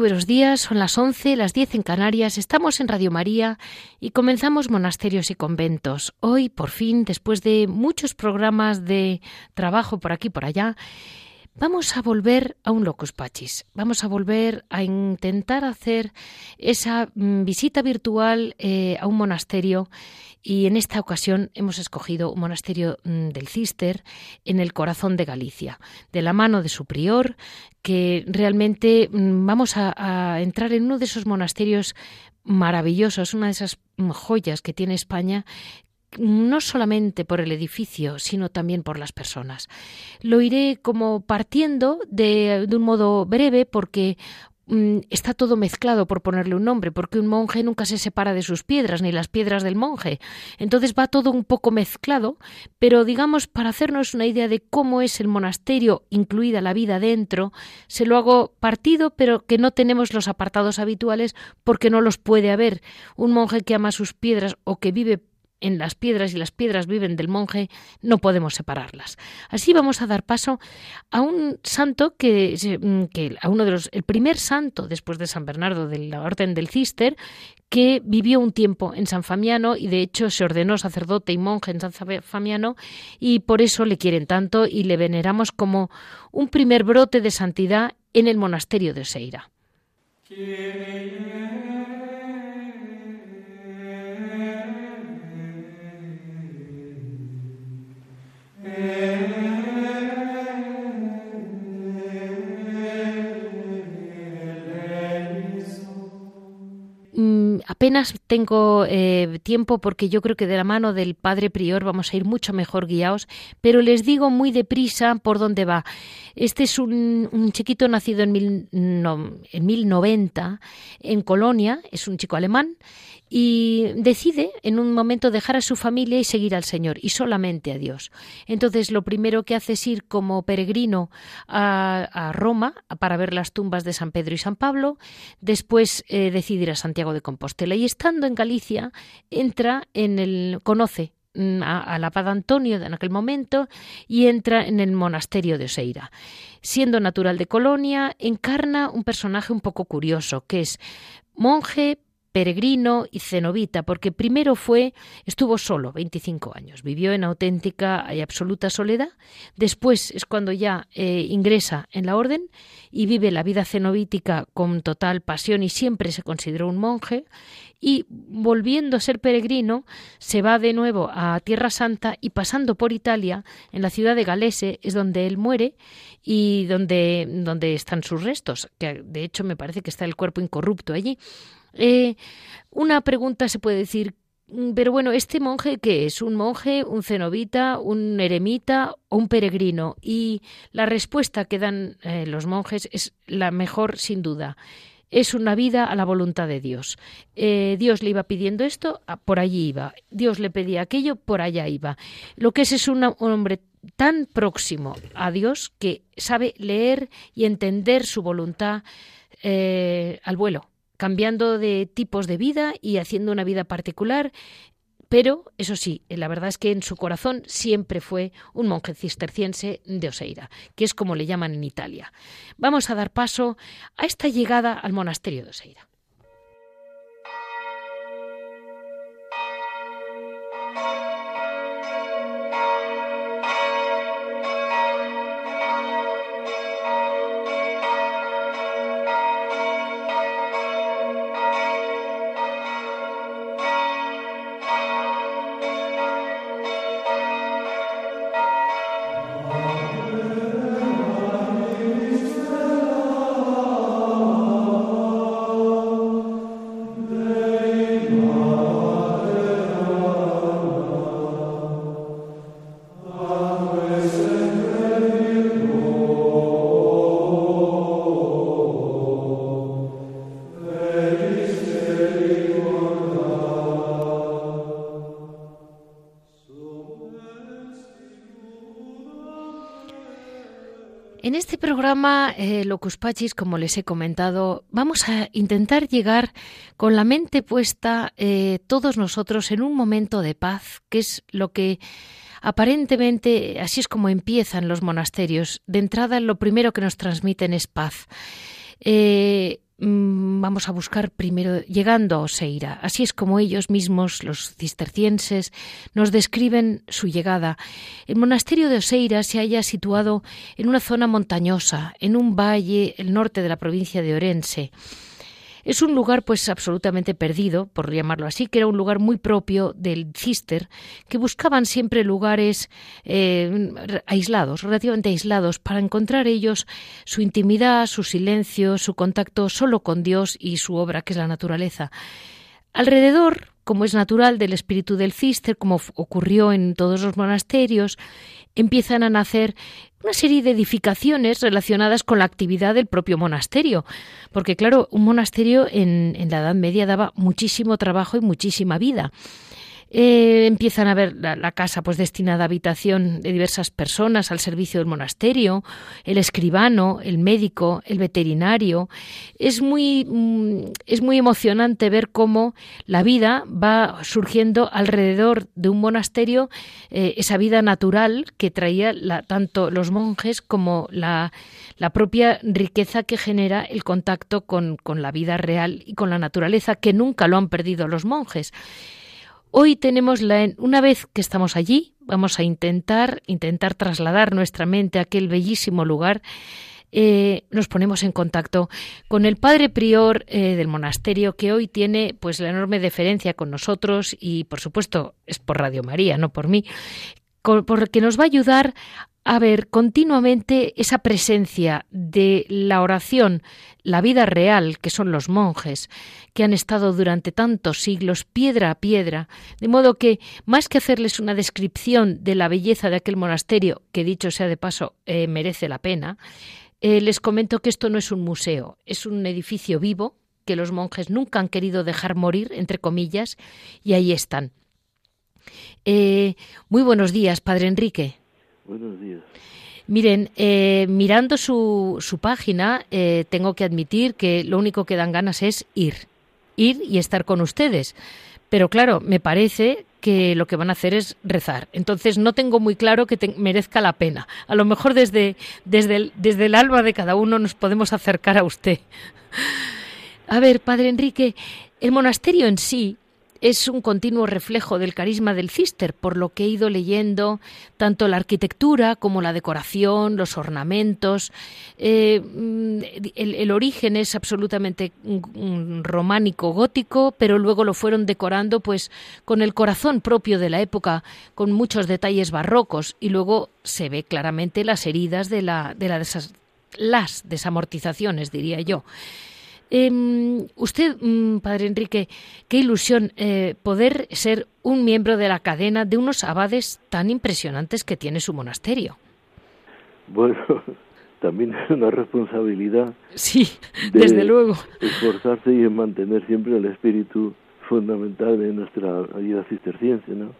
Buenos días, son las 11, las 10 en Canarias, estamos en Radio María y comenzamos monasterios y conventos. Hoy, por fin, después de muchos programas de trabajo por aquí y por allá, Vamos a volver a un locus pachis. Vamos a volver a intentar hacer esa mm, visita virtual eh, a un monasterio y en esta ocasión hemos escogido un monasterio mm, del Cister en el corazón de Galicia, de la mano de su prior, que realmente mm, vamos a, entrar en uno de esos monasterios maravillosos, una de esas joyas que tiene España no solamente por el edificio, sino también por las personas. Lo iré como partiendo de, de un modo breve porque mm, está todo mezclado por ponerle un nombre, porque un monje nunca se separa de sus piedras, ni las piedras del monje. Entonces va todo un poco mezclado, pero digamos, para hacernos una idea de cómo es el monasterio, incluida la vida dentro, se lo hago partido, pero que no tenemos los apartados habituales porque no los puede haber. Un monje que ama sus piedras o que vive en las piedras y las piedras viven del monje, no podemos separarlas. Así vamos a dar paso a un santo que, mm, que a uno de los el primer santo después de San Bernardo de la Orden del Cister que vivió un tiempo en San Famiano y de hecho se ordenó sacerdote y monje en San Famiano y por eso le quieren tanto y le veneramos como un primer brote de santidad en el monasterio de Oseira. Apenas tengo eh, tiempo porque yo creo que de la mano del padre prior vamos a ir mucho mejor guiados, pero les digo muy deprisa por dónde va. Este es un, chiquito nacido en, mil, en 1090 en Colonia, es un chico alemán y decide en un momento dejar a su familia y seguir al Señor y solamente a Dios. Entonces lo primero que hace es ir como peregrino a, Roma para ver las tumbas de San Pedro y San Pablo, después eh, decide ir a Santiago de Compostela y estando en Galicia entra en el conoce mm, al abad Antonio en aquel momento y entra en el monasterio de Oseira. Siendo natural de Colonia, encarna un personaje un poco curioso, que es monje, peregrino y cenobita, porque primero fue, estuvo solo 25 años, vivió en auténtica y absoluta soledad, después es cuando ya eh, ingresa en la orden y vive la vida cenobítica con total pasión y siempre se consideró un monje, y volviendo a ser peregrino, se va de nuevo a Tierra Santa y pasando por Italia, en la ciudad de Galese, es donde él muere y donde, donde están sus restos, que de hecho me parece que está el cuerpo incorrupto allí. Eh, una pregunta se puede decir, mm, pero bueno, ¿este monje qué es? ¿Un monje, un cenobita, un eremita o un peregrino? Y la respuesta que dan eh, los monjes es la mejor sin duda. Es una vida a la voluntad de Dios. Eh, Dios le iba pidiendo esto, ah, por allí iba. Dios le pedía aquello, por allá iba. Lo que es es un hombre tan próximo a Dios que sabe leer y entender su voluntad al vuelo cambiando de tipos de vida y haciendo una vida particular. Pero, eso sí, la verdad es que en su corazón siempre fue un monje cisterciense de Oseira, que es como le llaman en Italia. Vamos a dar paso a esta llegada al monasterio de Oseira. Programa, eh, Locus Pachis, como les he comentado, vamos a intentar llegar con la mente puesta eh, todos nosotros en un momento de paz, que es lo que aparentemente así es como empiezan los monasterios. De entrada, lo primero que nos transmiten es paz. Eh, vamos a buscar primero llegando a Oseira. Así es como ellos mismos, los cistercienses, nos describen su llegada. El monasterio de Oseira se halla situado en una zona montañosa, en un valle, el norte de la provincia de Orense. Es un lugar pues absolutamente perdido, por llamarlo así, que era un lugar muy propio del cister, que buscaban siempre lugares eh, aislados, relativamente aislados, para encontrar ellos su intimidad, su silencio, su contacto solo con Dios y su obra, que es la naturaleza. Alrededor, como es natural del espíritu del cister, como ocurrió en todos los monasterios, empiezan a nacer una serie de edificaciones relacionadas con la actividad del propio monasterio. Porque, claro, un monasterio en, en la Edad Media daba muchísimo trabajo y muchísima vida. Eh, empiezan a ver la, casa pues destinada a habitación de diversas personas al servicio del monasterio, el escribano, el médico, el veterinario. Es muy, mm, es muy emocionante ver cómo la vida va surgiendo alrededor de un monasterio, eh, esa vida natural que traía tanto los monjes como la, la propia riqueza que genera el contacto con, con la vida real y con la naturaleza, que nunca lo han perdido los monjes. Hoy tenemos la una vez que estamos allí, vamos a intentar intentar trasladar nuestra mente a aquel bellísimo lugar. Eh, nos ponemos en contacto con el padre prior eh, del monasterio que hoy tiene pues la enorme deferencia con nosotros y por supuesto es por Radio María, no por mí, porque nos va a ayudar a ver continuamente esa presencia de la oración, la vida real, que son los monjes, que han estado durante tantos siglos piedra a piedra, de modo que, más que hacerles una descripción de la belleza de aquel monasterio, que dicho sea de paso, eh, merece la pena, eh, les comento que esto no es un museo, es un edificio vivo que los monjes nunca han querido dejar morir, entre comillas, y ahí están. Eh, muy buenos días, Padre Enrique. Buenos días. Miren, eh, mirando su, su página, eh, tengo que admitir que lo único que dan ganas es ir, ir y estar con ustedes. Pero claro, me parece que lo que van a hacer es rezar. Entonces no tengo muy claro que merezca la pena. A lo mejor desde, desde, el, desde el alma de cada uno nos podemos acercar a usted. A ver, Padre Enrique, el monasterio en sí es un continuo reflejo del carisma del cister, por lo que he ido leyendo tanto la arquitectura como la decoración, los ornamentos. Eh, mm, el, origen es absolutamente románico, gótico, pero luego lo fueron decorando pues con el corazón propio de la época, con muchos detalles barrocos, y luego se ve claramente las heridas de la, de las desamortizaciones, diría yo. Em, usted, mm, Padre Enrique, qué ilusión eh, poder ser un miembro de la cadena de unos abades tan impresionantes que tiene su monasterio. Bueno, también es una responsabilidad. Sí, desde luego. Esforzarse y mantener siempre el espíritu fundamental de nuestra vida cisterciense, ¿no?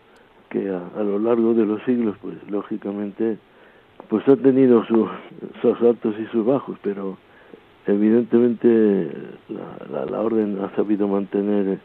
Que a, lo largo de los siglos, pues lógicamente, pues ha tenido sus altos y sus bajos, pero evidentemente la, la, orden ha sabido mantener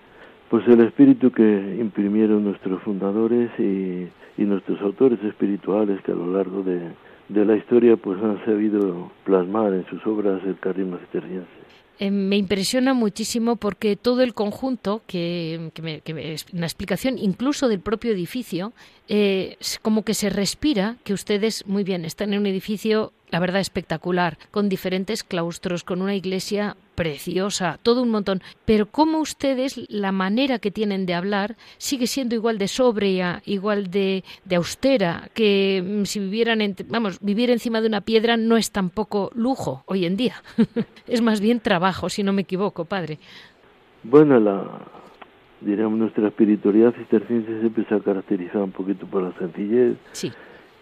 pues el espíritu que imprimieron nuestros fundadores y, y nuestros autores espirituales que a lo largo de, de la historia pues han sabido plasmar en sus obras el carisma cisterciense. Eh, me impresiona muchísimo porque todo el conjunto, que, me, que es una explicación incluso del propio edificio, eh, como que se respira que ustedes, muy bien, están en un edificio la verdad espectacular, con diferentes claustros, con una iglesia preciosa, todo un montón. Pero como ustedes, la manera que tienen de hablar sigue siendo igual de sobria, igual de, de austera, que mm, si vivieran, en, vamos, vivir encima de una piedra no es tampoco lujo hoy en día. es más bien trabajo, si no me equivoco, padre. Bueno, la, diríamos, nuestra espiritualidad cisterciense siempre se ha caracterizado un poquito por la sencillez. Sí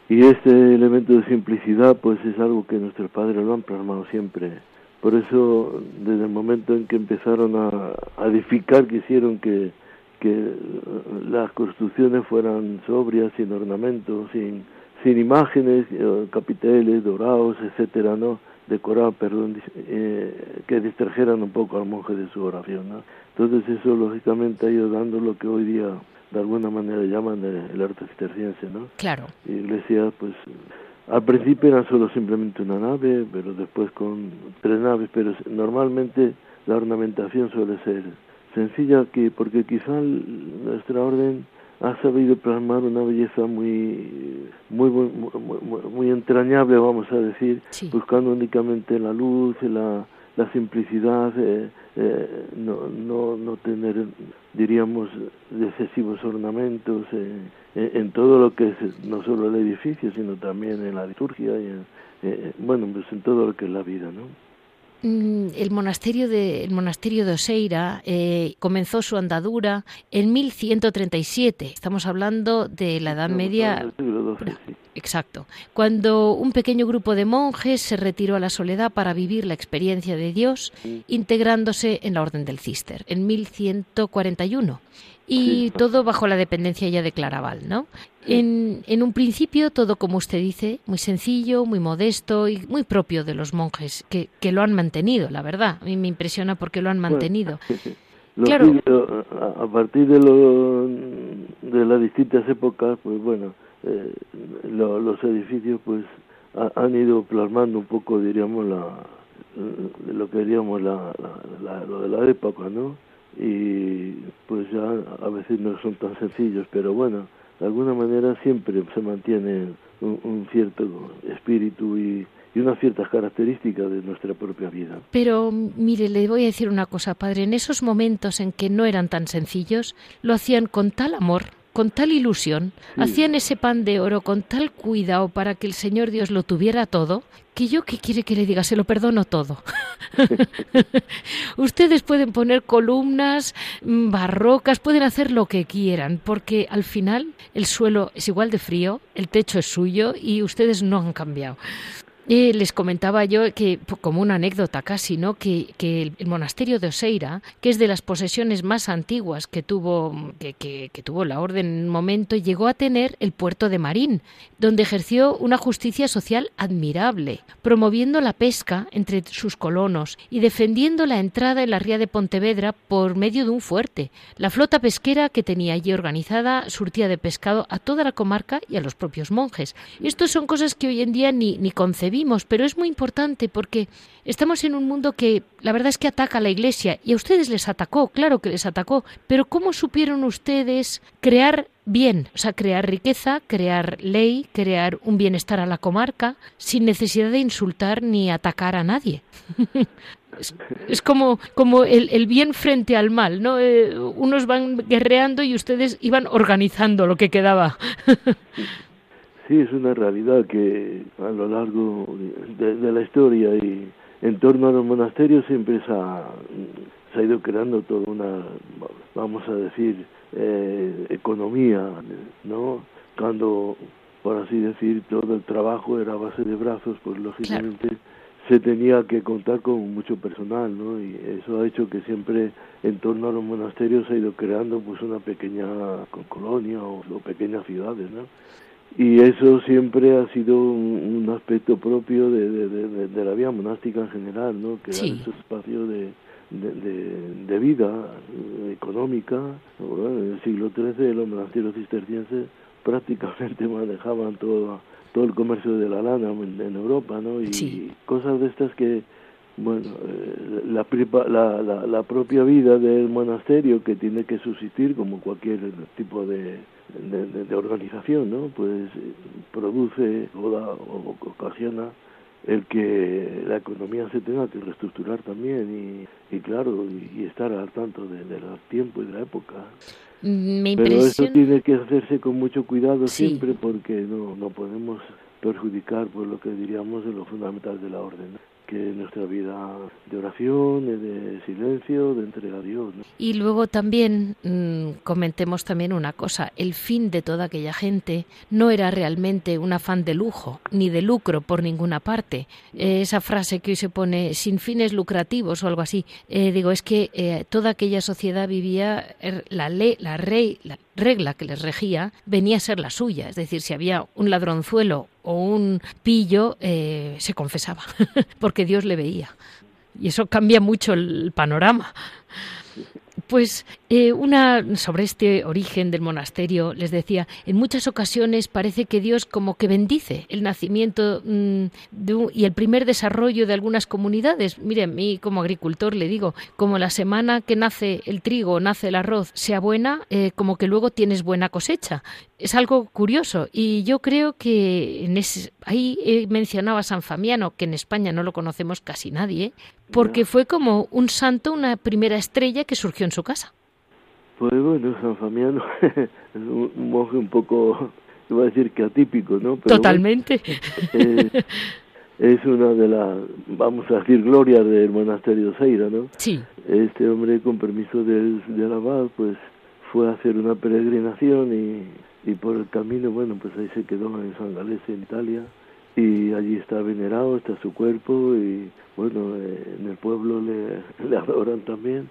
y este elemento de simplicidad pues es algo que nuestros padres lo han plasmado siempre. Por eso desde el momento en que empezaron a, edificar quisieron que, que las construcciones fueran sobrias, sin ornamentos, sin, sin imágenes, eh, capiteles, dorados, etcétera, ¿no? Decorados, perdón, eh, que distrajeran un poco al monje de su oración. Entonces eso lógicamente ha ido dando lo que hoy día de alguna manera llaman el, arte cisterciense, ¿no? Claro. Iglesia, pues al principio era solo simplemente una nave, pero después con tres naves, pero normalmente la ornamentación suele ser sencilla aquí, porque quizá nuestra orden ha sabido plasmar una belleza muy muy muy, entrañable vamos a decir buscando únicamente la luz la, la simplicidad eh, eh, no, no no tener diríamos excesivos ornamentos eh, en todo lo que es no solo el edificio sino también en la liturgia y en, bueno pues en todo lo que es la vida no el monasterio de, el monasterio de Oseira eh, comenzó su andadura en 1137. Estamos hablando de la Edad Media. Exacto. Cuando un pequeño grupo de monjes se retiró a la soledad para vivir la experiencia de Dios, integrándose en la Orden del Cister, en 1141 y todo bajo la dependencia ya de Claraval, ¿no? En, en, un principio todo, como usted dice, muy sencillo, muy modesto y muy propio de los monjes, que, que lo han mantenido, la verdad. A mí me impresiona porque lo han mantenido. claro. a, partir de, lo, de las distintas épocas, pues bueno, eh, los edificios pues han ido plasmando un poco, diríamos, la, lo que diríamos la, la, lo de la época, ¿no? Y pues ya a veces no son tan sencillos, pero bueno, de alguna manera siempre se mantiene un, cierto espíritu y, y unas ciertas características de nuestra propia vida. Pero mire, le voy a decir una cosa, padre, en esos momentos en que no eran tan sencillos, lo hacían con tal amor, con tal ilusión, hacían ese pan de oro con tal cuidado para que el Señor Dios lo tuviera todo, que yo qué quiere que le diga, se lo perdono todo. Ustedes pueden poner columnas mm, barrocas, pueden hacer lo que quieran, porque al final el suelo es igual de frío, el techo es suyo y ustedes no han cambiado. Eh, les comentaba yo que, como una anécdota casi, ¿no? que, el, monasterio de Oseira, que es de las posesiones más antiguas que tuvo, que, tuvo la orden en un momento, llegó a tener el puerto de Marín, donde ejerció una justicia social admirable, promoviendo la pesca entre sus colonos y defendiendo la entrada en la ría de Pontevedra por medio de un fuerte. La flota pesquera que tenía allí organizada surtía de pescado a toda la comarca y a los propios monjes. Estas son cosas que hoy en día ni, ni concebimos pero es muy importante porque estamos en un mundo que la verdad es que ataca a la Iglesia y a ustedes les atacó, claro que les atacó, pero ¿cómo supieron ustedes crear bien, o sea, crear riqueza, crear ley, crear un bienestar a la comarca sin necesidad de insultar ni atacar a nadie? es, como, como el, bien frente al mal, ¿no? Eh, unos van guerreando y ustedes iban organizando lo que quedaba. Sí, es una realidad que a lo largo de, la historia y en torno a los monasterios siempre se ha, se ha ido creando toda una, vamos a decir, eh, economía, ¿no? Cuando, por así decir, todo el trabajo era a base de brazos, pues lógicamente se tenía que contar con mucho personal, ¿no? Y eso ha hecho que siempre en torno a los monasterios se ha ido creando pues una pequeña colonia o, o pequeñas ciudades, ¿no? Y eso siempre ha sido un, aspecto propio de, de, la vida monástica en general, ¿no? Que sí. ese espacio de, de, vida económica. En el siglo XIII los monasterios cistercienses prácticamente manejaban todo, todo el comercio de la lana en, Europa, ¿no? Y cosas de estas que, bueno, eh, la, la, la propia vida del monasterio que tiene que subsistir como cualquier tipo de de, organización, ¿no? Pues produce o, o ocasiona el que la economía se tenga que reestructurar también y, y claro, y, estar al tanto del tiempo y de la época. Pero eso tiene que hacerse con mucho cuidado siempre porque no, no podemos perjudicar por lo que diríamos de lo fundamental de la orden, nuestra vida de oración, de silencio, de entrega a Dios. Y luego también mm, comentemos también una cosa, el fin de toda aquella gente no era realmente un afán de lujo ni de lucro por ninguna parte. esa frase que hoy se pone sin fines lucrativos o algo así, eh, digo, es que eh, toda aquella sociedad vivía, er, la ley, la, rey, la regla que les regía venía a ser la suya, es decir, si había un ladronzuelo o un pillo, eh, se confesaba, porque Dios le veía. Y eso cambia mucho el panorama. Pues eh, una sobre este origen del monasterio les decía, en muchas ocasiones parece que Dios como que bendice el nacimiento mm, y el primer desarrollo de algunas comunidades. Mire, a mí como agricultor le digo, como la semana que nace el trigo, nace el arroz, sea buena, eh, como que luego tienes buena cosecha. Es algo curioso y yo creo que en ese, ahí eh, mencionaba a San Famiano, que en España no lo conocemos casi nadie, porque fue como un santo, una primera estrella que surgió en su casa. Pues bueno, San Famiano es un monje un poco, iba a decir que atípico, ¿no? Totalmente. es una de las, vamos a decir, glorias del monasterio Seira, ¿no? Sí. Este hombre, con permiso del, del abad, pues fue a hacer una peregrinación y, y por el camino, bueno, pues ahí se quedó en San Galese, en Italia, y allí está venerado, está su cuerpo y bueno, eh, en el pueblo le adoran también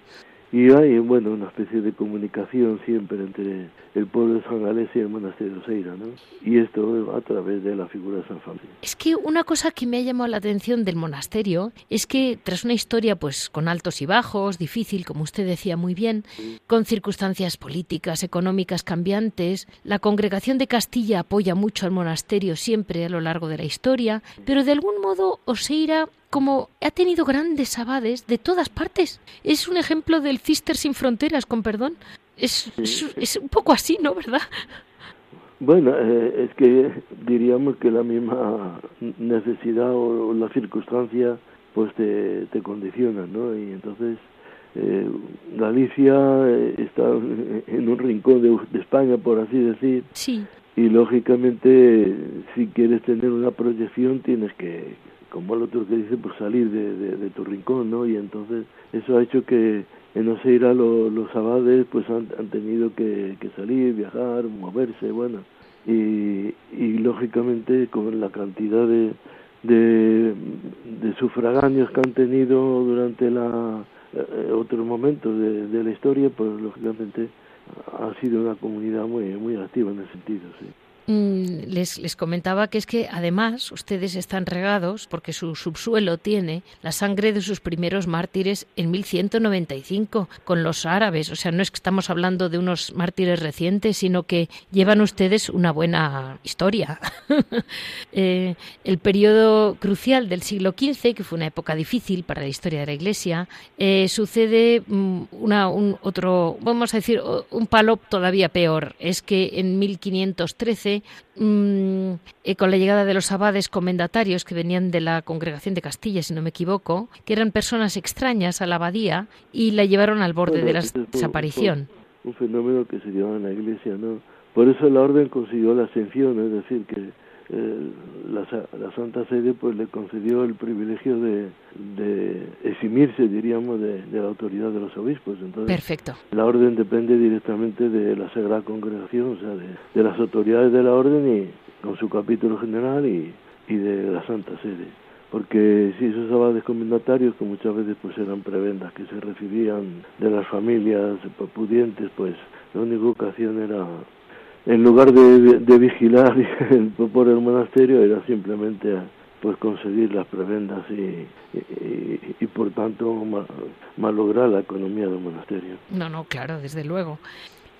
y hay bueno una especie de comunicación siempre entre el pueblo de San Galés y el monasterio de Seira, ¿no? Y esto a través de la figura de San Fabio. Es que una cosa que me ha llamado la atención del monasterio es que tras una historia pues con altos y bajos, difícil, como usted decía muy bien, con circunstancias políticas, económicas cambiantes, la congregación de Castilla apoya mucho al monasterio siempre a lo largo de la historia, pero de algún modo Oseira como ha tenido grandes abades de todas partes. Es un ejemplo del Cister sin fronteras, con perdón. Es, es, un poco así, ¿no? ¿Verdad? Bueno, eh, es que diríamos que la misma necesidad o, la circunstancia pues te, te condiciona, ¿no? Y entonces eh, Galicia eh, está en un rincón de, de, España, por así decir. Sí. Y lógicamente, si quieres tener una proyección, tienes que, como el otro que dice, pues salir de, tu rincón, ¿no? Y entonces eso ha hecho que en Oseira lo, los abades pues han, han tenido que, que, salir, viajar, moverse, bueno, y, y lógicamente con la cantidad de, de, de sufraganios que han tenido durante la eh, otros momentos de, de la historia, pues lógicamente ha sido una comunidad muy muy activa en ese sentido, sí. Mm, les, les, comentaba que es que además ustedes están regados porque su subsuelo tiene la sangre de sus primeros mártires en 1195 con los árabes. O sea, no es que estamos hablando de unos mártires recientes, sino que llevan ustedes una buena historia. eh, el periodo crucial del siglo XV, que fue una época difícil para la historia de la Iglesia, eh, sucede mm, una, un otro, vamos a decir, un palo todavía peor. Es que en 1513 Mm, eh, con la llegada de los abades comendatarios que venían de la congregación de Castilla, si no me equivoco, que eran personas extrañas a la abadía y la llevaron al borde de la desaparición. un fenómeno que se dio en la iglesia, ¿no? Por eso la orden consiguió la ascensión, es decir, que eh, la, la, Santa Sede pues le concedió el privilegio de, de eximirse, diríamos, de, de, la autoridad de los obispos. Entonces, Perfecto. La orden depende directamente de la Sagrada Congregación, o sea, de, de las autoridades de la orden y con su capítulo general y, y de la Santa Sede. Porque si esos abades comendatarios, que muchas veces pues eran prebendas que se recibían de las familias pudientes, pues la única que hacían era en lugar de, de vigilar por el monasterio era simplemente pues conseguir las prebendas y, y, y por tanto malograr la economía del monasterio. No, no, claro, desde luego.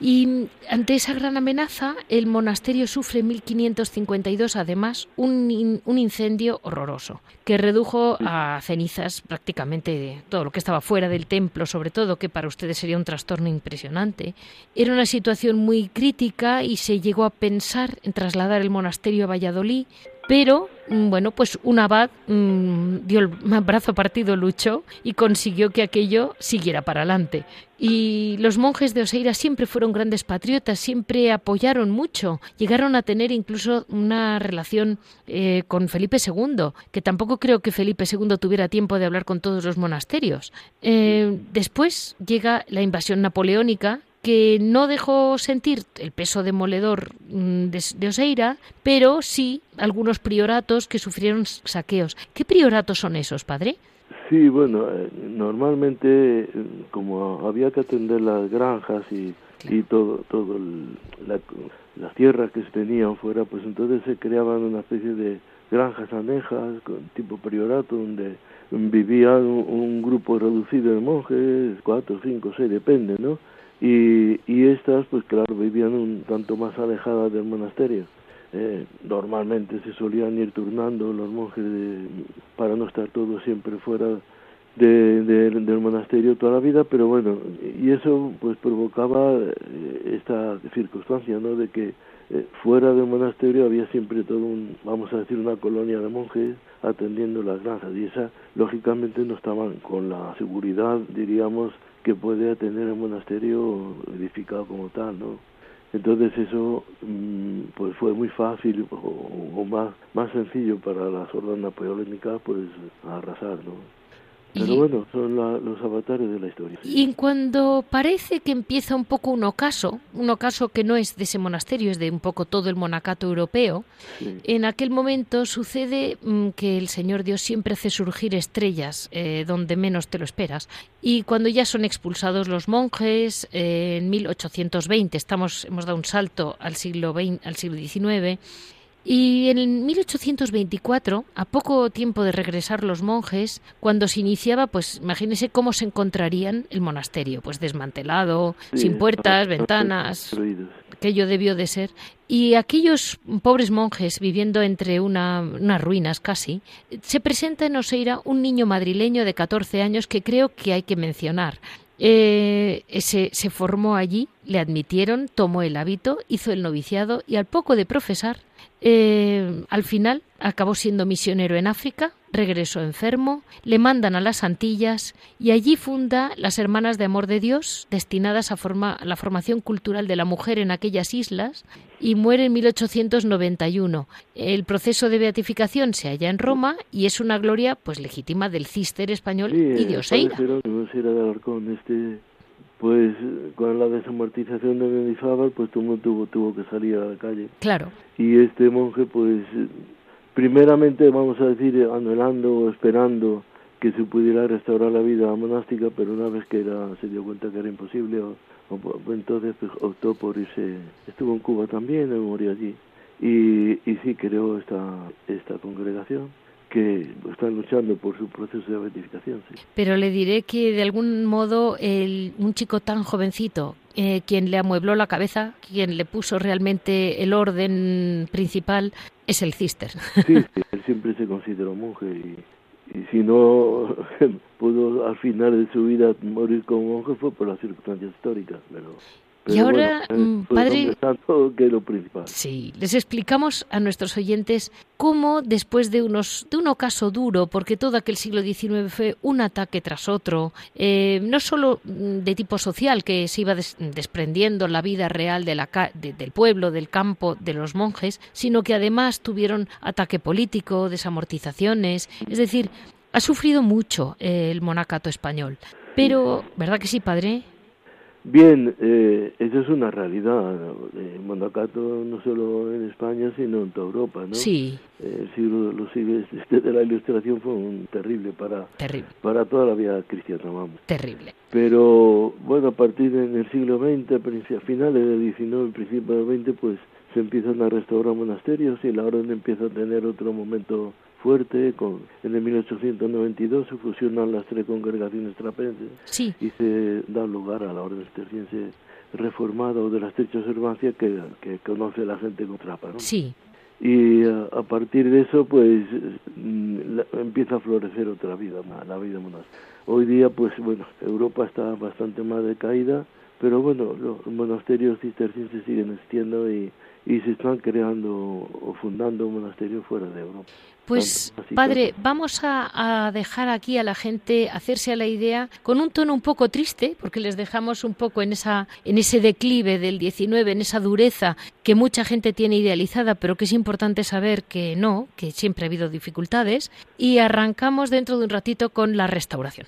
Y ante esa gran amenaza, el monasterio sufre en 1552 además un, un, incendio horroroso que redujo a cenizas prácticamente todo lo que estaba fuera del templo, sobre todo, que para ustedes sería un trastorno impresionante. Era una situación muy crítica y se llegó a pensar en trasladar el monasterio a Valladolid, pero mm, bueno, pues un abad mm, dio el brazo partido, luchó y consiguió que aquello siguiera para adelante. Y los monjes de Oseira siempre fueron grandes patriotas, siempre apoyaron mucho, llegaron a tener incluso una relación eh, con Felipe II, que tampoco creo que Felipe II tuviera tiempo de hablar con todos los monasterios. Eh, después llega la invasión napoleónica que no dejó sentir el peso demoledor mm, de, Oseira, pero sí algunos prioratos que sufrieron saqueos. ¿Qué prioratos son esos, padre? Sí, bueno, eh, normalmente como había que atender las granjas y, y todo, todo las tierras que se tenían fuera, pues entonces se creaban una especie de granjas anejas, tipo priorato, donde vivían un, un grupo reducido de monjes, cuatro, cinco, seis, depende, ¿no? Y, y estas pues claro vivían un tanto más alejadas del monasterio. Eh, normalmente se solían ir turnando los monjes para no estar todos siempre fuera de, del monasterio toda la vida pero bueno y eso pues provocaba eh, esta circunstancia no de que eh, fuera del monasterio había siempre todo un vamos a decir una colonia de monjes atendiendo las granjas y esa lógicamente no estaban con la seguridad diríamos que puede tener el monasterio edificado como tal, ¿no? Entonces eso mm, pues fue muy fácil o, más, más sencillo para las hordas napoleónicas pues arrasar, ¿no? Pero bueno, son los avatares de la historia. Y cuando parece que empieza un poco un ocaso, un ocaso que no es de ese monasterio, es de un poco todo el monacato europeo, en aquel momento sucede mm, que el Señor Dios siempre hace surgir estrellas eh, donde menos te lo esperas. Y cuando ya son expulsados los monjes, eh, en 1820, estamos, hemos dado un salto al siglo, al siglo XIX, y en 1824, a poco tiempo de regresar los monjes, cuando se iniciaba, pues imagínese cómo se encontrarían el monasterio, pues desmantelado, sin puertas, ventanas, aquello debió de ser. Y aquellos pobres monjes viviendo entre unas ruinas casi, se presenta en Oseira un niño madrileño de 14 años que creo que hay que mencionar. Eh, se, se formó allí, le admitieron, tomó el hábito, hizo el noviciado y al poco de profesar eh, al final acabó siendo misionero en África, regresó enfermo, le mandan a las Antillas y allí funda las Hermanas de Amor de Dios, destinadas a, la formación cultural de la mujer en aquellas islas, y muere en 1891. El proceso de beatificación se halla en Roma y es una gloria pues legítima del cister español y de Oseira pues con la desamortización de Mendizábal, pues tuvo, tuvo, tuvo que salir a la calle. Claro. Y este monje, pues, primeramente, vamos a decir, anhelando o esperando que se pudiera restaurar la vida monástica, pero una vez que era, se dio cuenta que era imposible, entonces pues, optó por irse, estuvo en Cuba también, murió allí, y, y sí creó esta, esta congregación que están luchando por su proceso de beatificación. Pero le diré que de algún modo el, un chico tan jovencito, eh, quien le amuebló la cabeza, quien le puso realmente el orden principal, es el cister. Sí, él siempre se consideró monje y, y si no pudo al final de su vida morir como monje fue por las circunstancias históricas, pero y ahora, mm, padre, principal. sí, les explicamos a nuestros oyentes cómo después de unos de un ocaso duro, porque todo aquel siglo XIX fue un ataque tras otro, eh, no solo mm, de tipo social que se iba desprendiendo la vida real de la, del pueblo, del campo, de los monjes, sino que además tuvieron ataque político, desamortizaciones, es decir, ha sufrido mucho el monacato español. Pero, ¿verdad que sí, padre? Bien, eh, eso es una realidad. El monacato no solo en España, sino en toda Europa, ¿no? Sí. El siglo, los siglos de la Ilustración fue un terrible para para toda la vida cristiana, vamos. Terrible. Pero bueno, a partir del siglo XX, a finales del XIX, principios del XX, pues se empiezan a restaurar monasterios y la orden empieza a tener otro momento fuerte. Con, en el 1892 se fusionan las tres congregaciones trapenses y se da lugar a la orden cisterciense reformada o de la estrecha observancia que, que conoce la gente con trapa. ¿no? Sí. Y a, partir de eso, pues mm, empieza a florecer otra vida, la vida monástica. Hoy día, pues bueno, Europa está bastante más decaída, pero bueno, los monasterios cistercienses siguen existiendo y, y se están creando o fundando un monasterio fuera de Europa. Pues, padre, vamos a, dejar aquí a la gente hacerse a la idea con un tono un poco triste, porque les dejamos un poco en, esa, en ese declive del 19, en esa dureza que mucha gente tiene idealizada, pero que es importante saber que no, que siempre ha habido dificultades, y arrancamos dentro de un ratito con la restauración.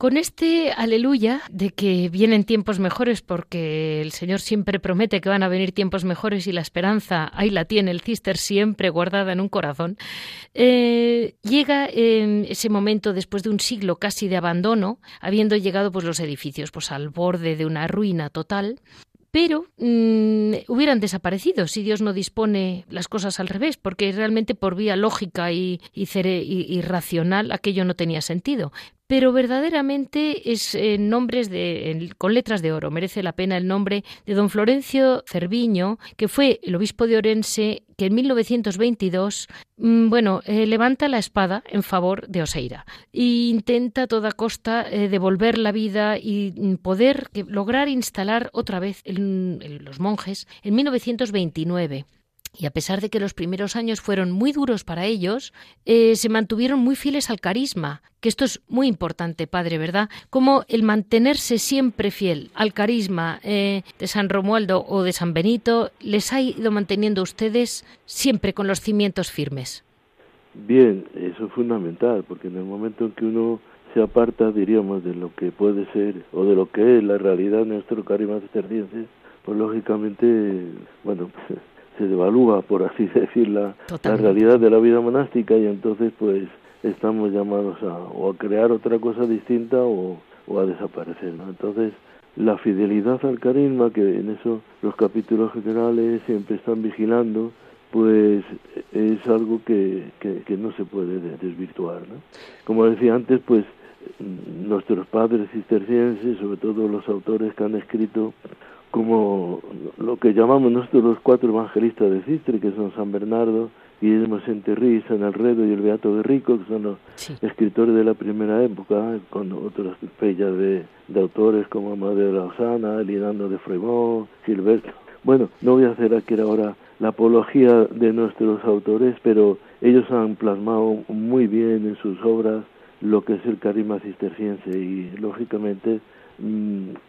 Con este aleluya de que vienen tiempos mejores, porque el Señor siempre promete que van a venir tiempos mejores y la esperanza ahí la tiene el cister siempre guardada en un corazón, eh, llega ese momento después de un siglo casi de abandono, habiendo llegado pues los edificios pues al borde de una ruina total, pero mm, hubieran desaparecido si Dios no dispone las cosas al revés, porque realmente por vía lógica y, y racional aquello no tenía sentido pero verdaderamente es en nombres de, con letras de oro. Merece la pena el nombre de don Florencio Cerviño, que fue el obispo de Orense, que en 1922, mm, bueno, eh, levanta la espada en favor de Oseira e intenta a toda costa eh, devolver la vida y mm, poder lograr instalar otra vez los monjes en 1929. Y a pesar de que los primeros años fueron muy duros para ellos, eh, se mantuvieron muy fieles al carisma, que esto es muy importante, padre, ¿verdad? Como el mantenerse siempre fiel al carisma eh, de San Romualdo o de San Benito, les ha ido manteniendo ustedes siempre con los cimientos firmes. Bien, eso es fundamental, porque en el momento en que uno se aparta, diríamos, de lo que puede ser o de lo que es la realidad de nuestro carisma cisterciense, pues lógicamente, bueno, se devalúa, por así decir, la, realidad de la vida monástica y entonces pues estamos llamados a, o a crear otra cosa distinta o, a desaparecer. ¿no? Entonces, la fidelidad al carisma, que en eso los capítulos generales siempre están vigilando, pues es algo que, que, no se puede desvirtuar. ¿no? Como decía antes, pues nuestros padres cistercienses, sobre todo los autores que han escrito como lo que llamamos nosotros los cuatro evangelistas de Cistre, que son San Bernardo, Guillermo Senterri, San Alredo y el Beato Guerrico, que son los escritores de la primera época, con otras pellas de, autores como Amadeo de la Osana, Linando de Fremont, Gilberto. Bueno, no voy a hacer aquí ahora la apología de nuestros autores, pero ellos han plasmado muy bien en sus obras lo que es el carisma cisterciense y lógicamente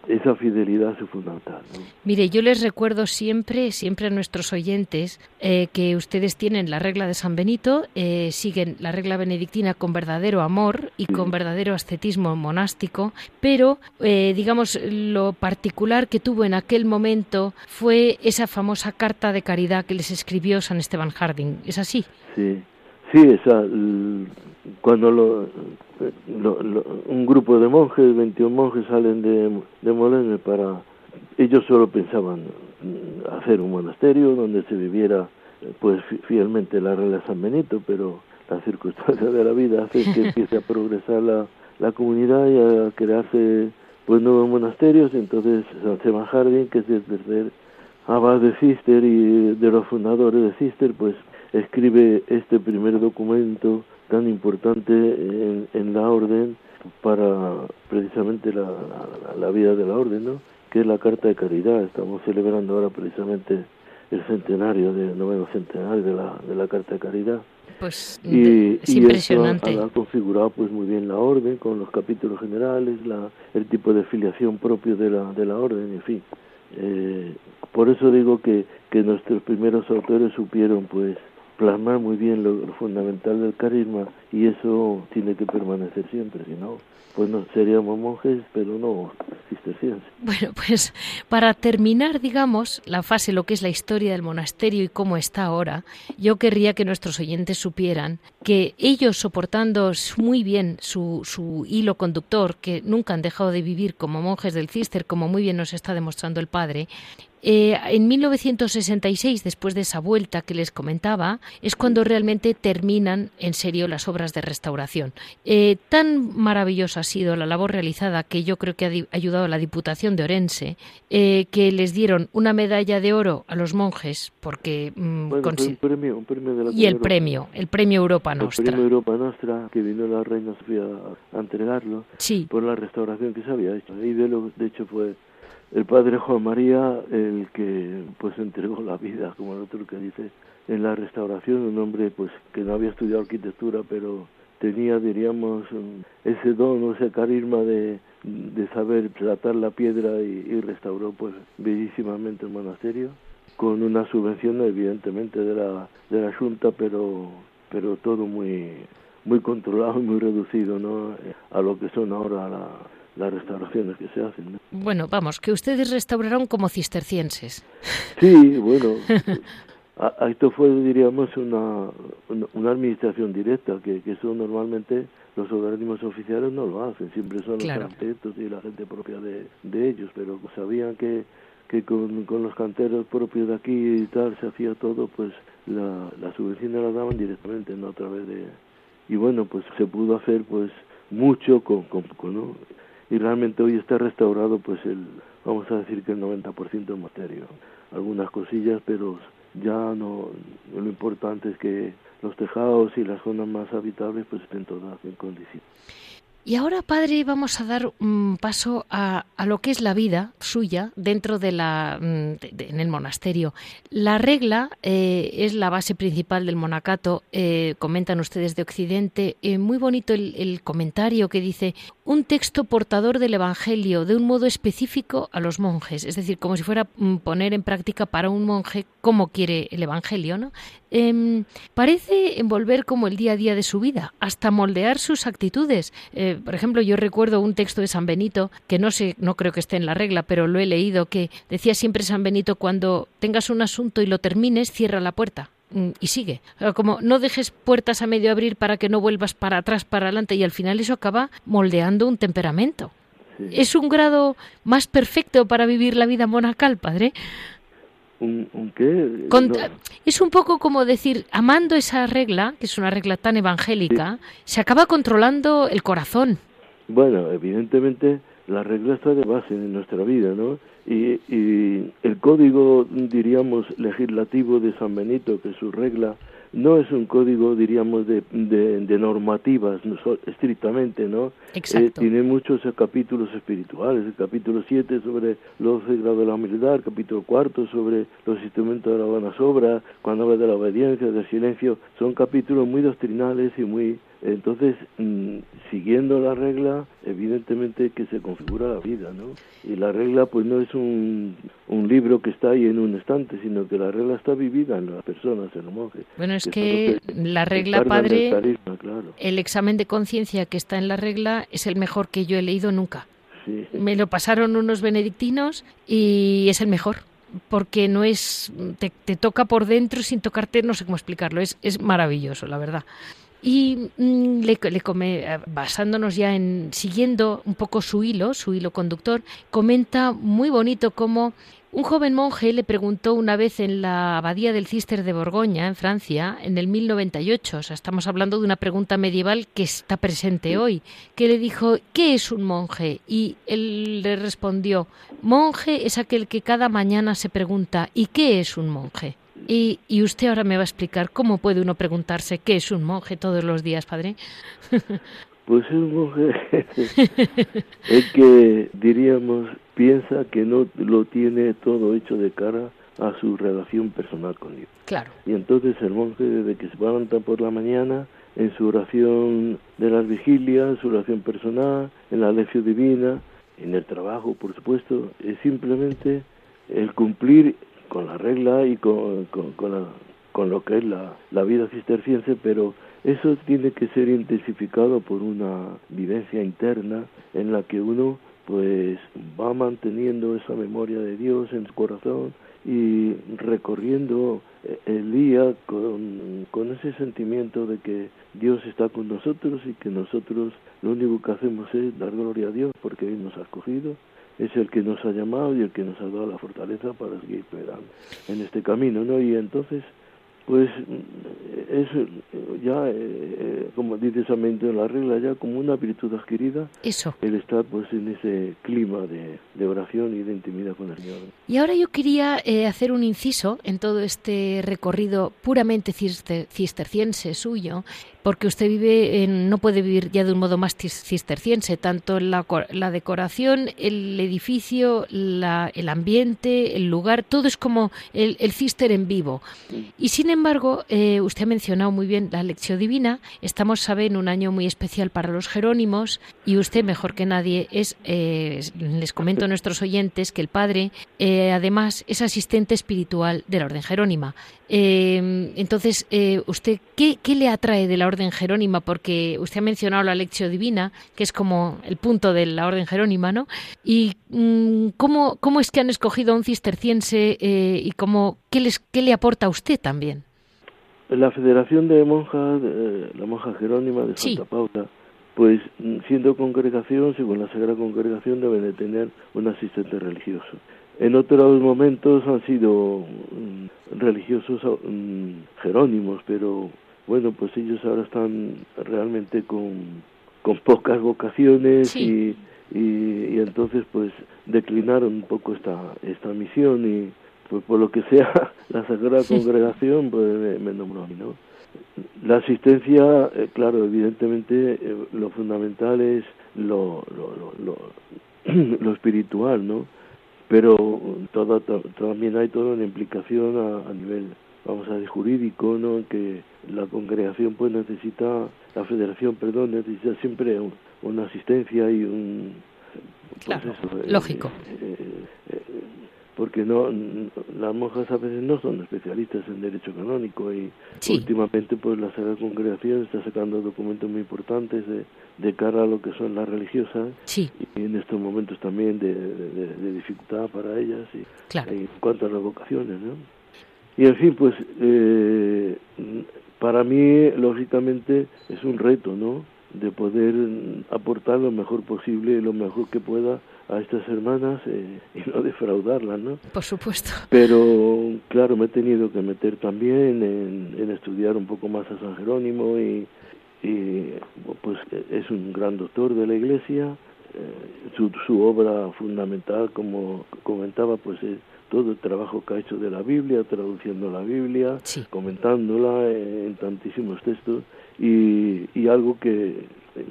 esa fidelidad es fundamental. Mire, yo les recuerdo siempre, siempre a nuestros oyentes, eh, que ustedes tienen la regla de San Benito, eh, siguen la regla benedictina con verdadero amor y con verdadero ascetismo monástico, pero, eh, digamos, lo particular que tuvo en aquel momento fue esa famosa carta de caridad que les escribió San Esteban Harding. ¿Es así? Sí, sí, esa, cuando lo un grupo de monjes, 21 monjes salen de, de Molene para... Ellos solo pensaban hacer un monasterio donde se viviera pues fielmente la regla de San Benito, pero las circunstancias de la vida hacen que empiece a progresar la, la comunidad y a crearse pues nuevos monasterios, entonces San Sebastián Jardín, que es el tercer abad de Cister y de los fundadores de Cister, pues escribe este primer documento tan importante en, la orden para precisamente la, la, vida de la orden, ¿no? que es la Carta de Caridad. Estamos celebrando ahora precisamente el centenario, del noveno centenario de la, de la Carta de Caridad. Pues y, es impresionante. ha, configurado pues muy bien la orden con los capítulos generales, la, el tipo de filiación propio de la, de la orden, en fin. Eh, por eso digo que, que nuestros primeros autores supieron pues plasmar muy bien lo, fundamental del carisma y eso tiene que permanecer siempre, si no, pues no seríamos monjes, pero no cistercienses. Bueno, pues para terminar, digamos, la fase, lo que es la historia del monasterio y cómo está ahora, yo querría que nuestros oyentes supieran que ellos soportando muy bien su, su hilo conductor, que nunca han dejado de vivir como monjes del Cister, como muy bien nos está demostrando el padre, eh, en 1966, después de esa vuelta que les comentaba, es cuando realmente terminan en serio las obras de restauración. Eh, tan maravillosa ha sido la labor realizada que yo creo que ha ayudado a la Diputación de Orense, eh, que les dieron una medalla de oro a los monjes, porque... Mm, un premio, un premio de la y el premio, el premio Europa Nostra. El premio Europa Nostra, que vino la reina Sofía a, entregarlo, sí. por la restauración que se había hecho. Y de, lo, de hecho fue el padre Juan María, el que pues entregó la vida, como el otro que dice, en la restauración, un hombre pues que no había estudiado arquitectura, pero tenía, diríamos, ese don, ese carisma de, de saber tratar la piedra y, restauró pues bellísimamente el monasterio, con una subvención evidentemente de la, de la Junta, pero, pero todo muy, muy controlado y muy reducido ¿no? a lo que son ahora la, las restauraciones que se hacen. Bueno, vamos, que ustedes restauraron como cistercienses. Sí, bueno, esto fue, diríamos, una, una, administración directa, que, que, eso normalmente los organismos oficiales no lo hacen, siempre son los arquitectos y la gente propia de, de ellos, pero sabían que, que con, con, los canteros propios de aquí y tal se hacía todo, pues la, la subvención la daban directamente, no a través de... Y bueno, pues se pudo hacer pues mucho con, con, con ¿no? Y realmente hoy está restaurado pues el vamos a decir que el 90% del monasterio algunas cosillas pero ya no lo importante es que los tejados y las zonas más habitables pues estén todas en condición y ahora, padre, vamos a dar un paso a, a, lo que es la vida suya dentro de la mm, en el monasterio. La regla eh, es la base principal del monacato. Eh, comentan ustedes de Occidente. Eh, muy bonito el, comentario que dice un texto portador del Evangelio de un modo específico a los monjes, es decir, como si fuera mm, poner en práctica para un monje cómo quiere el Evangelio, ¿no? Em, parece envolver como el día a día de su vida, hasta moldear sus actitudes. Eh, por ejemplo, yo recuerdo un texto de San Benito, que no sé, no creo que esté en la regla, pero lo he leído, que decía siempre San Benito, cuando tengas un asunto y lo termines, cierra la puerta y sigue. Como no dejes puertas a medio abrir para que no vuelvas para atrás, para adelante, y al final eso acaba moldeando un temperamento. Es un grado más perfecto para vivir la vida monacal, padre. ¿Un, qué? Es un poco como decir, amando esa regla, que es una regla tan evangélica, se acaba controlando el corazón. Bueno, evidentemente la regla está de base en nuestra vida, ¿no? Y, y el código, diríamos, legislativo de San Benito, que es su regla, no es un código, diríamos, de, de, normativas estrictamente, ¿no? Eh, tiene muchos capítulos espirituales, el capítulo 7 sobre los grados de la humildad, el capítulo 4 sobre los instrumentos de la buena obras, cuando habla de la obediencia, del silencio, son capítulos muy doctrinales y muy entonces, mm, siguiendo la regla, evidentemente que se configura la vida, ¿no? Y la regla, pues no es un, un libro que está ahí en un estante, sino que la regla está vivida en las personas, en los monjes. Bueno, es que, la regla, padre, el, examen de conciencia que está en la regla es el mejor que yo he leído nunca. Me lo pasaron unos benedictinos y es el mejor porque no es te, te, toca por dentro sin tocarte, no sé cómo explicarlo, es, es maravilloso, la verdad. Y mm, le, come, eh, basándonos ya en, siguiendo un poco su hilo, su hilo conductor, comenta muy bonito cómo un joven monje le preguntó una vez en la abadía del Cister de Borgoña, en Francia, en el 1098, o sea, estamos hablando de una pregunta medieval que está presente hoy, que le dijo, ¿qué es un monje? Y él le respondió, monje es aquel que cada mañana se pregunta, ¿y qué es un monje? Y, y, usted ahora me va a explicar cómo puede uno preguntarse qué es un monje todos los días, padre. Pues un monje es que, diríamos, piensa que no lo tiene todo hecho de cara a su relación personal con Dios. Claro. Y entonces el monje, desde que se levanta por la mañana, en su oración de las vigilias, su oración personal, en la lección divina, en el trabajo, por supuesto, es simplemente el cumplir con la regla y con, con, con, lo que es la, la vida cisterciense, pero eso tiene que ser intensificado por una vivencia interna en la que uno pues va manteniendo esa memoria de Dios en su corazón y recorriendo eh, el día con, con ese sentimiento de que Dios está con nosotros y que nosotros lo único que hacemos es dar gloria a Dios porque Él nos ha escogido, es el que nos ha llamado y el que nos ha dado la fortaleza para seguir en este camino, ¿no? Y entonces pues es ya, eh, eh, como dice mente en la regla, ya como una virtud adquirida, Eso. el estar pues en ese clima de, de oración y de intimidad con el Señor. Y ahora yo quería eh, hacer un inciso en todo este recorrido puramente cisterciense suyo, porque usted vive, en, no puede vivir ya de un modo más cisterciense, tanto la, la decoración, el edificio, la, el ambiente, el lugar, todo es como el, el cister en vivo. Y sin embargo, eh, usted ha mencionado muy bien la lección divina. Estamos, sabe, en un año muy especial para los jerónimos y usted, mejor que nadie, es, eh, les comento a nuestros oyentes que el padre, eh, además, es asistente espiritual de la Orden Jerónima. entonces, ¿usted qué, qué, le atrae de la Orden Jerónima? Porque usted ha mencionado la lección divina, que es como el punto de la Orden Jerónima, ¿no? ¿Y mm, cómo, cómo es que han escogido a un cisterciense y cómo, qué, les, qué le aporta a usted también? La Federación de Monjas, la monja Jerónima de Santa Paula, pues siendo congregación, según la Sagrada Congregación, deben de tener un asistente religioso. En otros momentos han sido mm, religiosos mm, jerónimos, pero bueno, pues ellos ahora están realmente con, con pocas vocaciones y, y, y, entonces pues declinaron un poco esta, esta misión y pues por lo que sea la Sagrada Congregación pues me, nombró a mí, ¿no? La asistencia, eh, claro, evidentemente eh, lo fundamental es lo, lo, lo, lo, espiritual, ¿no? Pero todo, también hay toda una implicación a, nivel, vamos a decir, jurídico, ¿no? Que la congregación pues necesita, la federación, perdón, necesita siempre una asistencia y un... Pues claro, lógico. Eh, porque no las monjas a veces no son especialistas en derecho canónico y últimamente pues la Sagrada Congregación está sacando documentos muy importantes de, de cara a lo que son las religiosas y en estos momentos también de, de, dificultad para ellas y, en cuanto a las vocaciones ¿no? Y en fin pues eh, para mí lógicamente es un reto no de poder aportar lo mejor posible lo mejor que pueda a estas hermanas eh, y no defraudarlas, ¿no? Por supuesto. Pero claro, me he tenido que meter también en, estudiar un poco más a San Jerónimo y, y pues es un gran doctor de la Iglesia. Eh, su, su obra fundamental, como comentaba, pues es todo el trabajo que ha hecho de la Biblia, traduciendo la Biblia, comentándola en tantísimos textos y, y algo que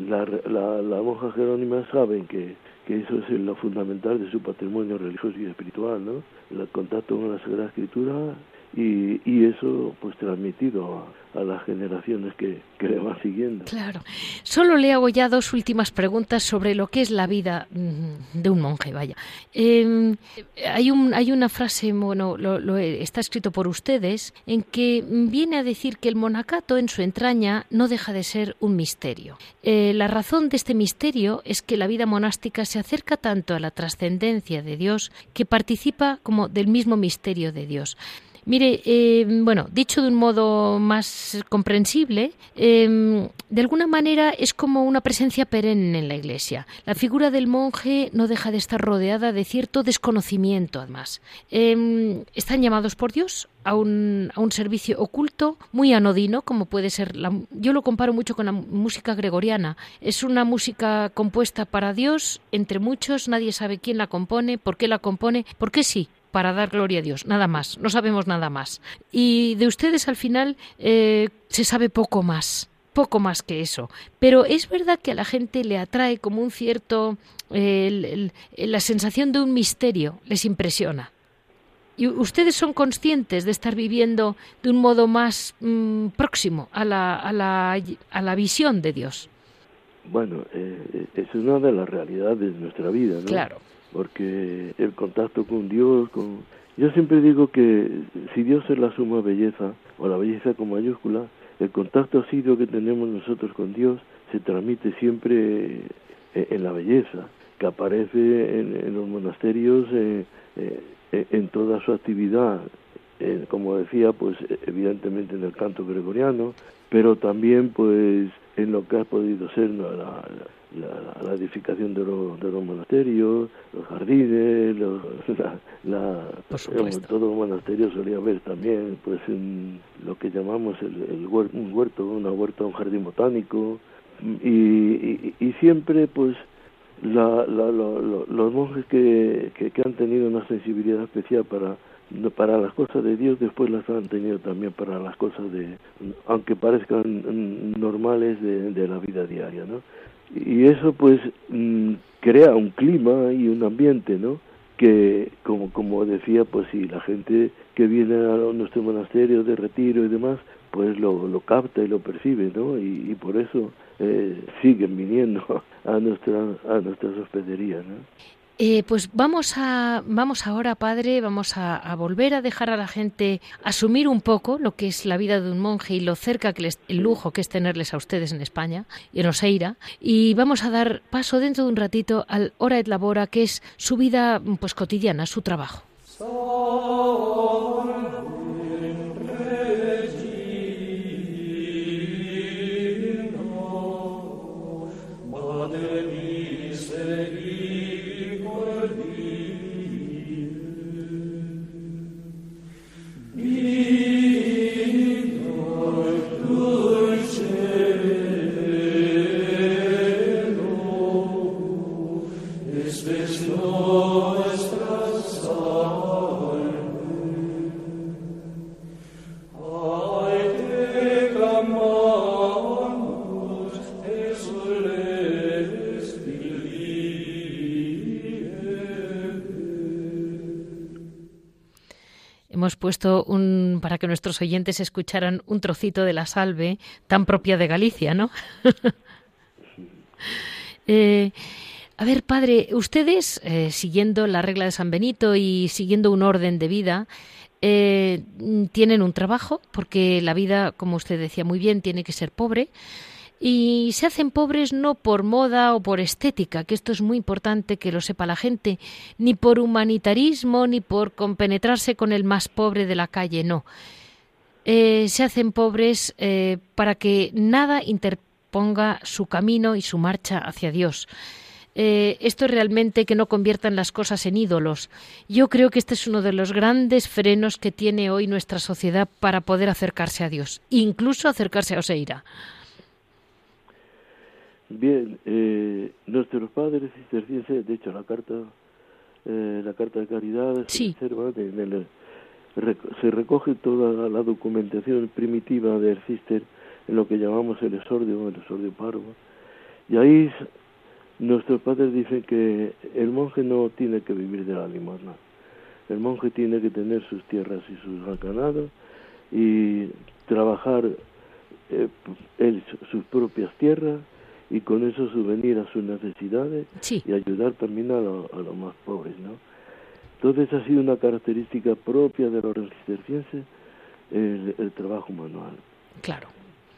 la, la, la monja Jerónima sabe que que eso es lo fundamental de su patrimonio religioso y espiritual, ¿no? El contacto con la Sagrada Escritura y, y eso pues transmitido a, las generaciones que, que, le van siguiendo. Claro. Solo le hago ya dos últimas preguntas sobre lo que es la vida mm, de un monje, vaya. Em, hay, un, hay una frase, bueno, lo, está escrito por ustedes, en que viene a decir que el monacato en su entraña no deja de ser un misterio. Eh, la razón de este misterio es que la vida monástica se acerca tanto a la trascendencia de Dios que participa como del mismo misterio de Dios. Mire, eh, bueno, dicho de un modo más comprensible, em, de alguna manera es como una presencia perenne en la Iglesia. La figura del monje no deja de estar rodeada de cierto desconocimiento, además. Em, están llamados por Dios a un, a un, servicio oculto muy anodino, como puede ser, la, yo lo comparo mucho con la música gregoriana. Es una música compuesta para Dios, entre muchos, nadie sabe quién la compone, por qué la compone, por qué sí, para dar gloria a Dios, nada más, no sabemos nada más. Y de ustedes al final eh, se sabe poco más, poco más que eso. Pero es verdad que a la gente le atrae como un cierto, la sensación de un misterio, les impresiona. ¿Y ustedes son conscientes de estar viviendo de un modo más mm, próximo a la, a, la, a la visión de Dios? Bueno, eh, es una de las realidades de nuestra vida, ¿no? Claro porque el contacto con Dios, con... yo siempre digo que si Dios es la suma belleza, o la belleza con mayúscula, el contacto asiduo que tenemos nosotros con Dios se transmite siempre en la belleza. que aparece en, los monasterios eh, eh, en toda su actividad, como decía, pues evidentemente en el canto gregoriano, pero también pues en lo que ha podido ser la, edificación de, de, los monasterios, los jardines, los, la, todo monasterio solía haber también pues lo que llamamos el, huerto, un huerto, una huerta, un jardín botánico. Y, y, siempre pues la, los monjes que, que, han tenido una sensibilidad especial para para las cosas de Dios después las han tenido también para las cosas de aunque parezcan normales de, de la vida diaria no y eso pues mm, crea un clima y un ambiente no que como como decía pues si la gente que viene a nuestro monasterio de retiro y demás pues lo, lo capta y lo percibe no y, por eso eh, siguen viniendo a nuestra a nuestras hospederías ¿no? Eh, pues vamos a vamos ahora, padre, vamos a, volver a dejar a la gente asumir un poco lo que es la vida de un monje y lo cerca que les, el lujo que es tenerles a ustedes en España en Oseira. Y vamos a dar paso dentro de un ratito al hora et labora, que es su vida pues cotidiana, su trabajo. Puesto un para que nuestros oyentes escucharan un trocito de la salve tan propia de Galicia, ¿no? Eh, a ver, padre, ustedes, eh, siguiendo la regla de San Benito y siguiendo un orden de vida, eh, tienen un trabajo, porque la vida, como usted decía muy bien, tiene que ser pobre, y se hacen pobres no por moda o por estética, que esto es muy importante que lo sepa la gente, ni por humanitarismo, ni por compenetrarse con el más pobre de la calle, no. Eh, se hacen pobres eh, para que nada interponga su camino y su marcha hacia Dios. Eh, esto es realmente que no conviertan las cosas en ídolos. Yo creo que este es uno de los grandes frenos que tiene hoy nuestra sociedad para poder acercarse a Dios, incluso acercarse a Oseira. Bien, eh, nuestros padres cistercienses, de hecho la carta, eh, la carta de caridad se se recoge toda la documentación primitiva del cister en lo que llamamos el exordio, el exordio parvo, y ahí nuestros padres dicen que el monje no tiene que vivir de la limosna, el monje tiene que tener sus tierras y sus ganados y trabajar eh, él, sus propias tierras y con eso subvenir a sus necesidades y ayudar también a, los más pobres, ¿no? Entonces ha sido una característica propia de los cistercienses el, el trabajo manual. Claro.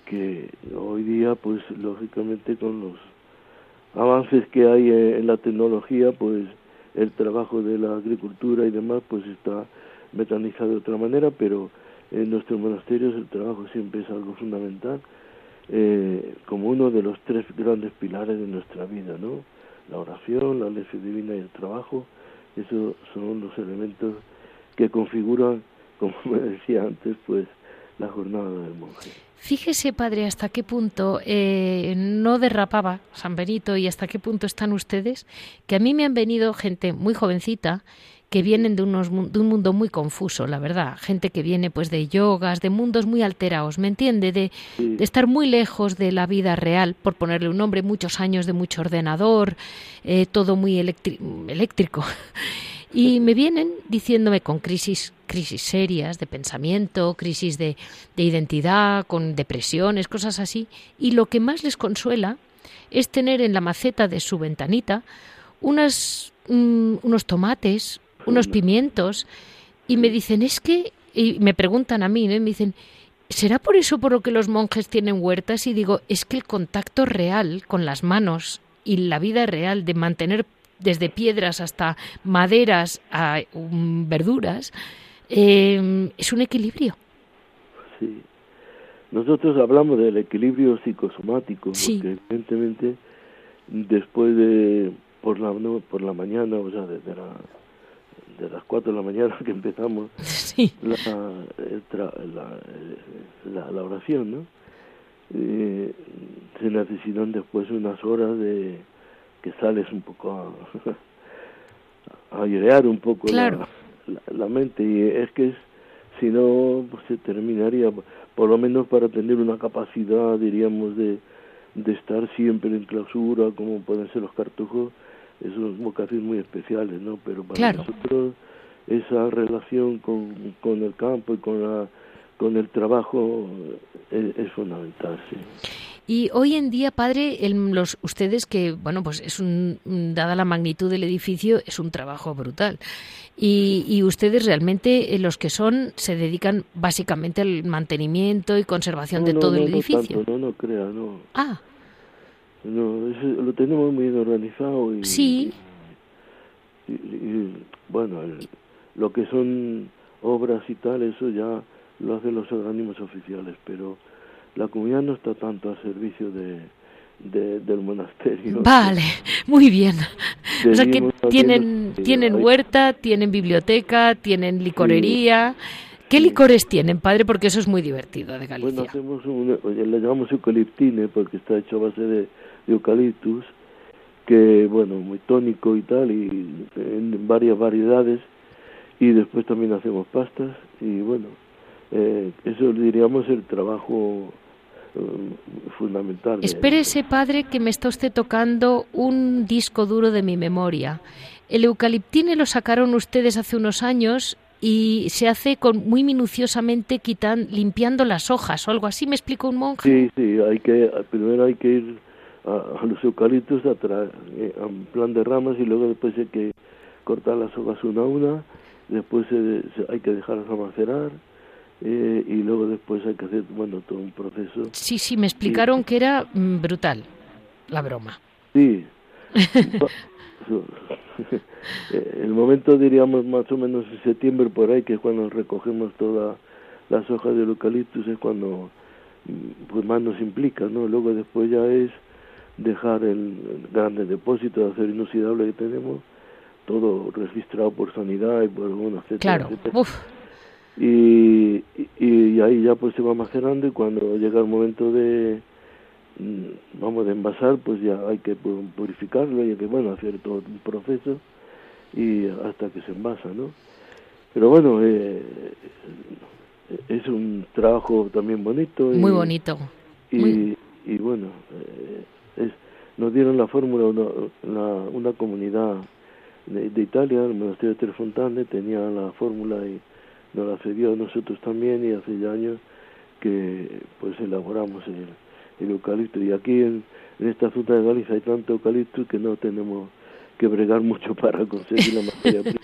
Que hoy día, pues lógicamente con los avances que hay en la tecnología, pues el trabajo de la agricultura y demás, pues está mecanizado de otra manera, pero en nuestros monasterios el trabajo siempre es algo fundamental eh, como uno de los tres grandes pilares de nuestra vida, ¿no? La oración, la lección divina y el trabajo, esos son los elementos que configuran, como me decía antes, pues la jornada del monje. Fíjese, padre, hasta qué punto eh, no derrapaba San Benito y hasta qué punto están ustedes, que a mí me han venido gente muy jovencita que vienen de, unos, de un mundo muy confuso, la verdad. Gente que viene pues de yogas, de mundos muy alterados, ¿me entiende? De, estar muy lejos de la vida real, por ponerle un nombre, muchos años de mucho ordenador, eh, todo muy eléctrico. Y me vienen diciéndome con crisis, crisis serias de pensamiento, crisis de, de identidad, con depresiones, cosas así. Y lo que más les consuela es tener en la maceta de su ventanita unas, unos tomates, unos pimientos, y me dicen, es que, y me preguntan a mí, ¿no? me dicen, ¿será por eso por lo que los monjes tienen huertas? Y digo, es que el contacto real con las manos y la vida real de mantener desde piedras hasta maderas a um, verduras, eh, es un equilibrio. Sí. Nosotros hablamos del equilibrio psicosomático, Sí. porque evidentemente después de por la no, por la mañana, o sea, desde la de las 4 de la mañana que empezamos Sí, la, la, la, la oración, ¿no? Eh, se necesitan después unas horas de que sales un poco a, a airear un poco la- Claro. la, la mente y es que es, si no pues se terminaría por lo menos para tener una capacidad diríamos de, de estar siempre en clausura como pueden ser los cartujos esos vocaciones muy especiales no pero para Claro. nosotros esa relación con, con el campo y con la con el trabajo eh, es, es fundamental sí Y hoy en día, padre, el- los, ustedes que, bueno, pues es un, dada la magnitud del edificio, es un trabajo brutal. Y, y ustedes realmente, eh, los que son, se dedican básicamente al mantenimiento y conservación de No, no, todo no, el no edificio. tanto, no no crea no Ah, no eso lo tenemos muy bien organizado y Sí. y, y, bueno el- lo que son obras y tal eso ya lo hacen los organismos oficiales pero la comunidad no está tanto al servicio de, de- del monasterio vale, muy bien. O sea que tienen, sí, tienen huerta, tienen biblioteca, tienen licorería. ¿Qué licores tienen, padre? Porque eso es muy divertido de Bueno, Galicia. hacemos un, le llamamos eucaliptine porque está hecho a base de, de eucaliptus, que bueno, muy tónico y tal, y en varias variedades, y después también hacemos pastas, y bueno, eh, eso diríamos el trabajo eh, fundamental. Espérese, padre, que me está usted tocando un disco duro de mi memoria. El eucaliptine lo sacaron ustedes hace unos años y se hace con muy minuciosamente quitan, limpiando las hojas o algo así, me explicó un monje. Sí, sí, hay que, primero hay que ir a, a los eucaliptos a, tra- eh, a un plan de ramas y luego después hay que cortar las hojas una a una, después se- se- hay que dejarlas macerar eh, y luego después hay que hacer, bueno, todo un proceso. Sí, sí, me explicaron que era mm, brutal la broma. Sí. Eh, el momento diríamos más o menos en septiembre por ahí que es cuando recogemos todas las hojas del eucaliptus es cuando mm, pues más nos implica no luego después ya es dejar el, grande depósito de acero inoxidable que tenemos todo registrado por sanidad y por bueno etcétera Claro. etcétera. Uf, y, y, y ahí ya pues se va macerando y cuando llega el momento de mm, vamos de envasar pues ya hay que pu- purificarlo y hay que bueno hacer todo un proceso y hasta que se envasa no pero bueno eh, es un trabajo también bonito y, muy bonito. y, muy- y bueno eh, nos dieron la fórmula una, la- una comunidad de, de Italia el monasterio de Tres Fontane tenía la fórmula y nos la cedió a nosotros también y hace ya años que pues elaboramos el, el eucalipto y aquí en, en esta zona de Galicia hay tanto eucalipto que no tenemos que bregar mucho para conseguir la materia prima.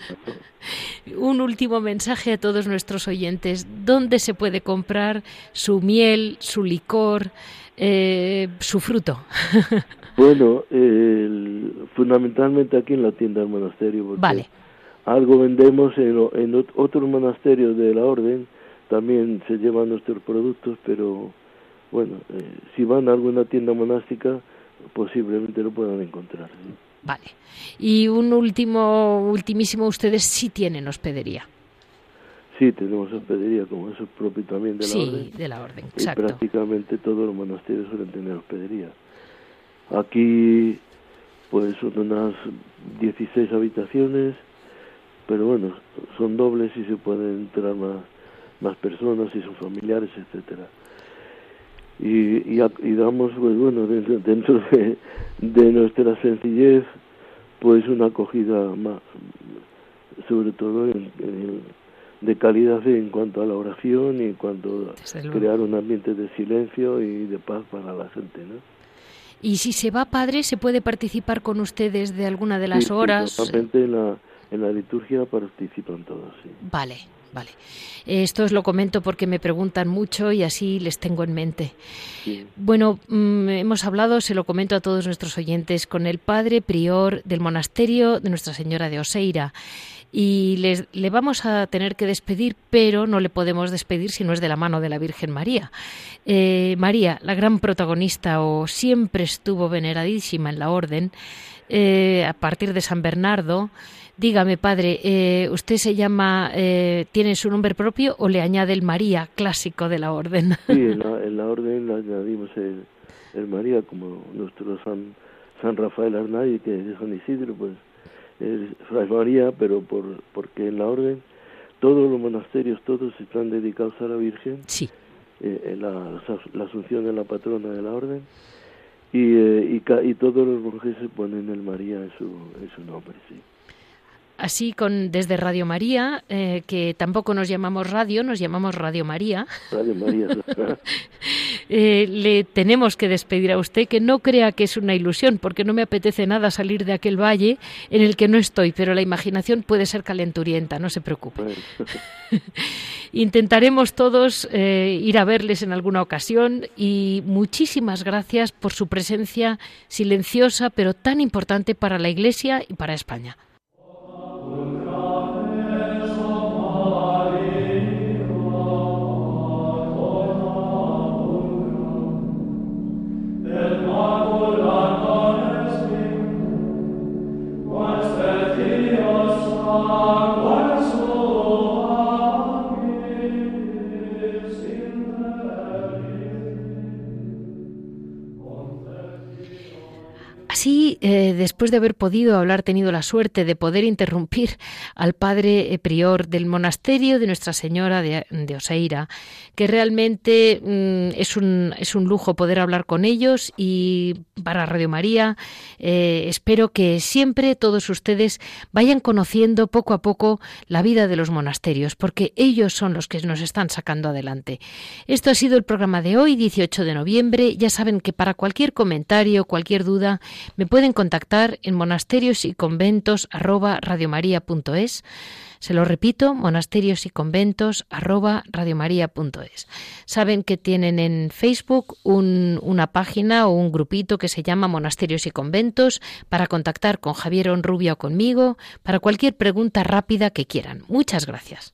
Un último mensaje a todos nuestros oyentes. ¿Dónde se puede comprar su miel, su licor, eh, su fruto? Bueno, el- fundamentalmente aquí en la tienda del monasterio. porque Vale. Algo vendemos en, en ot- otros monasterios de la orden, también se llevan nuestros productos, pero bueno, eh, si van a alguna tienda monástica, posiblemente lo puedan encontrar. ¿sí? Vale. Y un último, ultimísimo, ustedes sí tienen hospedería. Sí, tenemos hospedería, como eso es propio también de la sí, orden. de la orden, y exacto. prácticamente todos los monasterios suelen tener hospedería. Aquí, pues son unas 16 habitaciones, pero bueno, son dobles y se pueden entrar más, más personas y son familiares, etcétera. Y, y, y damos, pues bueno, dentro, dentro de, de nuestra sencillez, pues una acogida más, sobre todo en- en- de calidad en cuanto a la oración y en cuanto a crear un ambiente de silencio y de paz para la gente, ¿no? Y si se va padre, ¿se puede participar con ustedes de alguna de las Sí, horas? normalmente en la, en la liturgia participan todos. Sí. Vale, vale. Esto os lo comento porque me preguntan mucho y así les tengo en mente. Bueno, mm, hemos hablado, se lo comento a todos nuestros oyentes, con el padre prior del monasterio de Nuestra Señora de Oseira y les, le vamos a tener que despedir, pero no le podemos despedir si no es de la mano de la Virgen María. Eh, María, la gran protagonista o siempre estuvo veneradísima en la orden, eh, a partir de San Bernardo. Dígame, padre, eh, ¿usted se llama, tiene su nombre propio o le añade el María clásico de la orden? Sí, en la, orden le añadimos el, María, como nuestro San, San Rafael Arnay, que es San Isidro, pues es Fray María, pero por, porque en la orden todos los monasterios, todos están dedicados a la Virgen. Sí. Eh, la, la, Asunción de la patrona de la orden. Y, eh, y, todos los monjes se ponen el María en su, en su nombre, sí. Así con desde Radio María, eh, que tampoco nos llamamos radio, nos llamamos Radio María. Radio María. Eh, le tenemos que despedir a usted, que no crea que es una ilusión, porque no me apetece nada salir de aquel valle en el que no estoy, pero la imaginación puede ser calenturienta, no se preocupe. Intentaremos todos eh, ir a verles en alguna ocasión y muchísimas gracias por su presencia silenciosa, pero tan importante para la Iglesia y para España. Amen. Después de haber podido hablar, tenido la suerte de poder interrumpir al padre eh, prior del monasterio de Nuestra Señora de, Oseira, que realmente mm, es, un, es un lujo poder hablar con ellos y para Radio María eh, espero que siempre todos ustedes vayan conociendo poco a poco la vida de los monasterios, porque ellos son los que nos están sacando adelante. Esto ha sido el programa de hoy, 18 de noviembre. Ya saben que para cualquier comentario, cualquier duda, me pueden contactar en monasterios y conventos arroba. Se lo repito, monasterios y conventos arroba. Saben que tienen en Facebook una página o un grupito que se llama Monasterios y Conventos para contactar con Javier Onrubia o conmigo para cualquier pregunta rápida que quieran. Muchas gracias.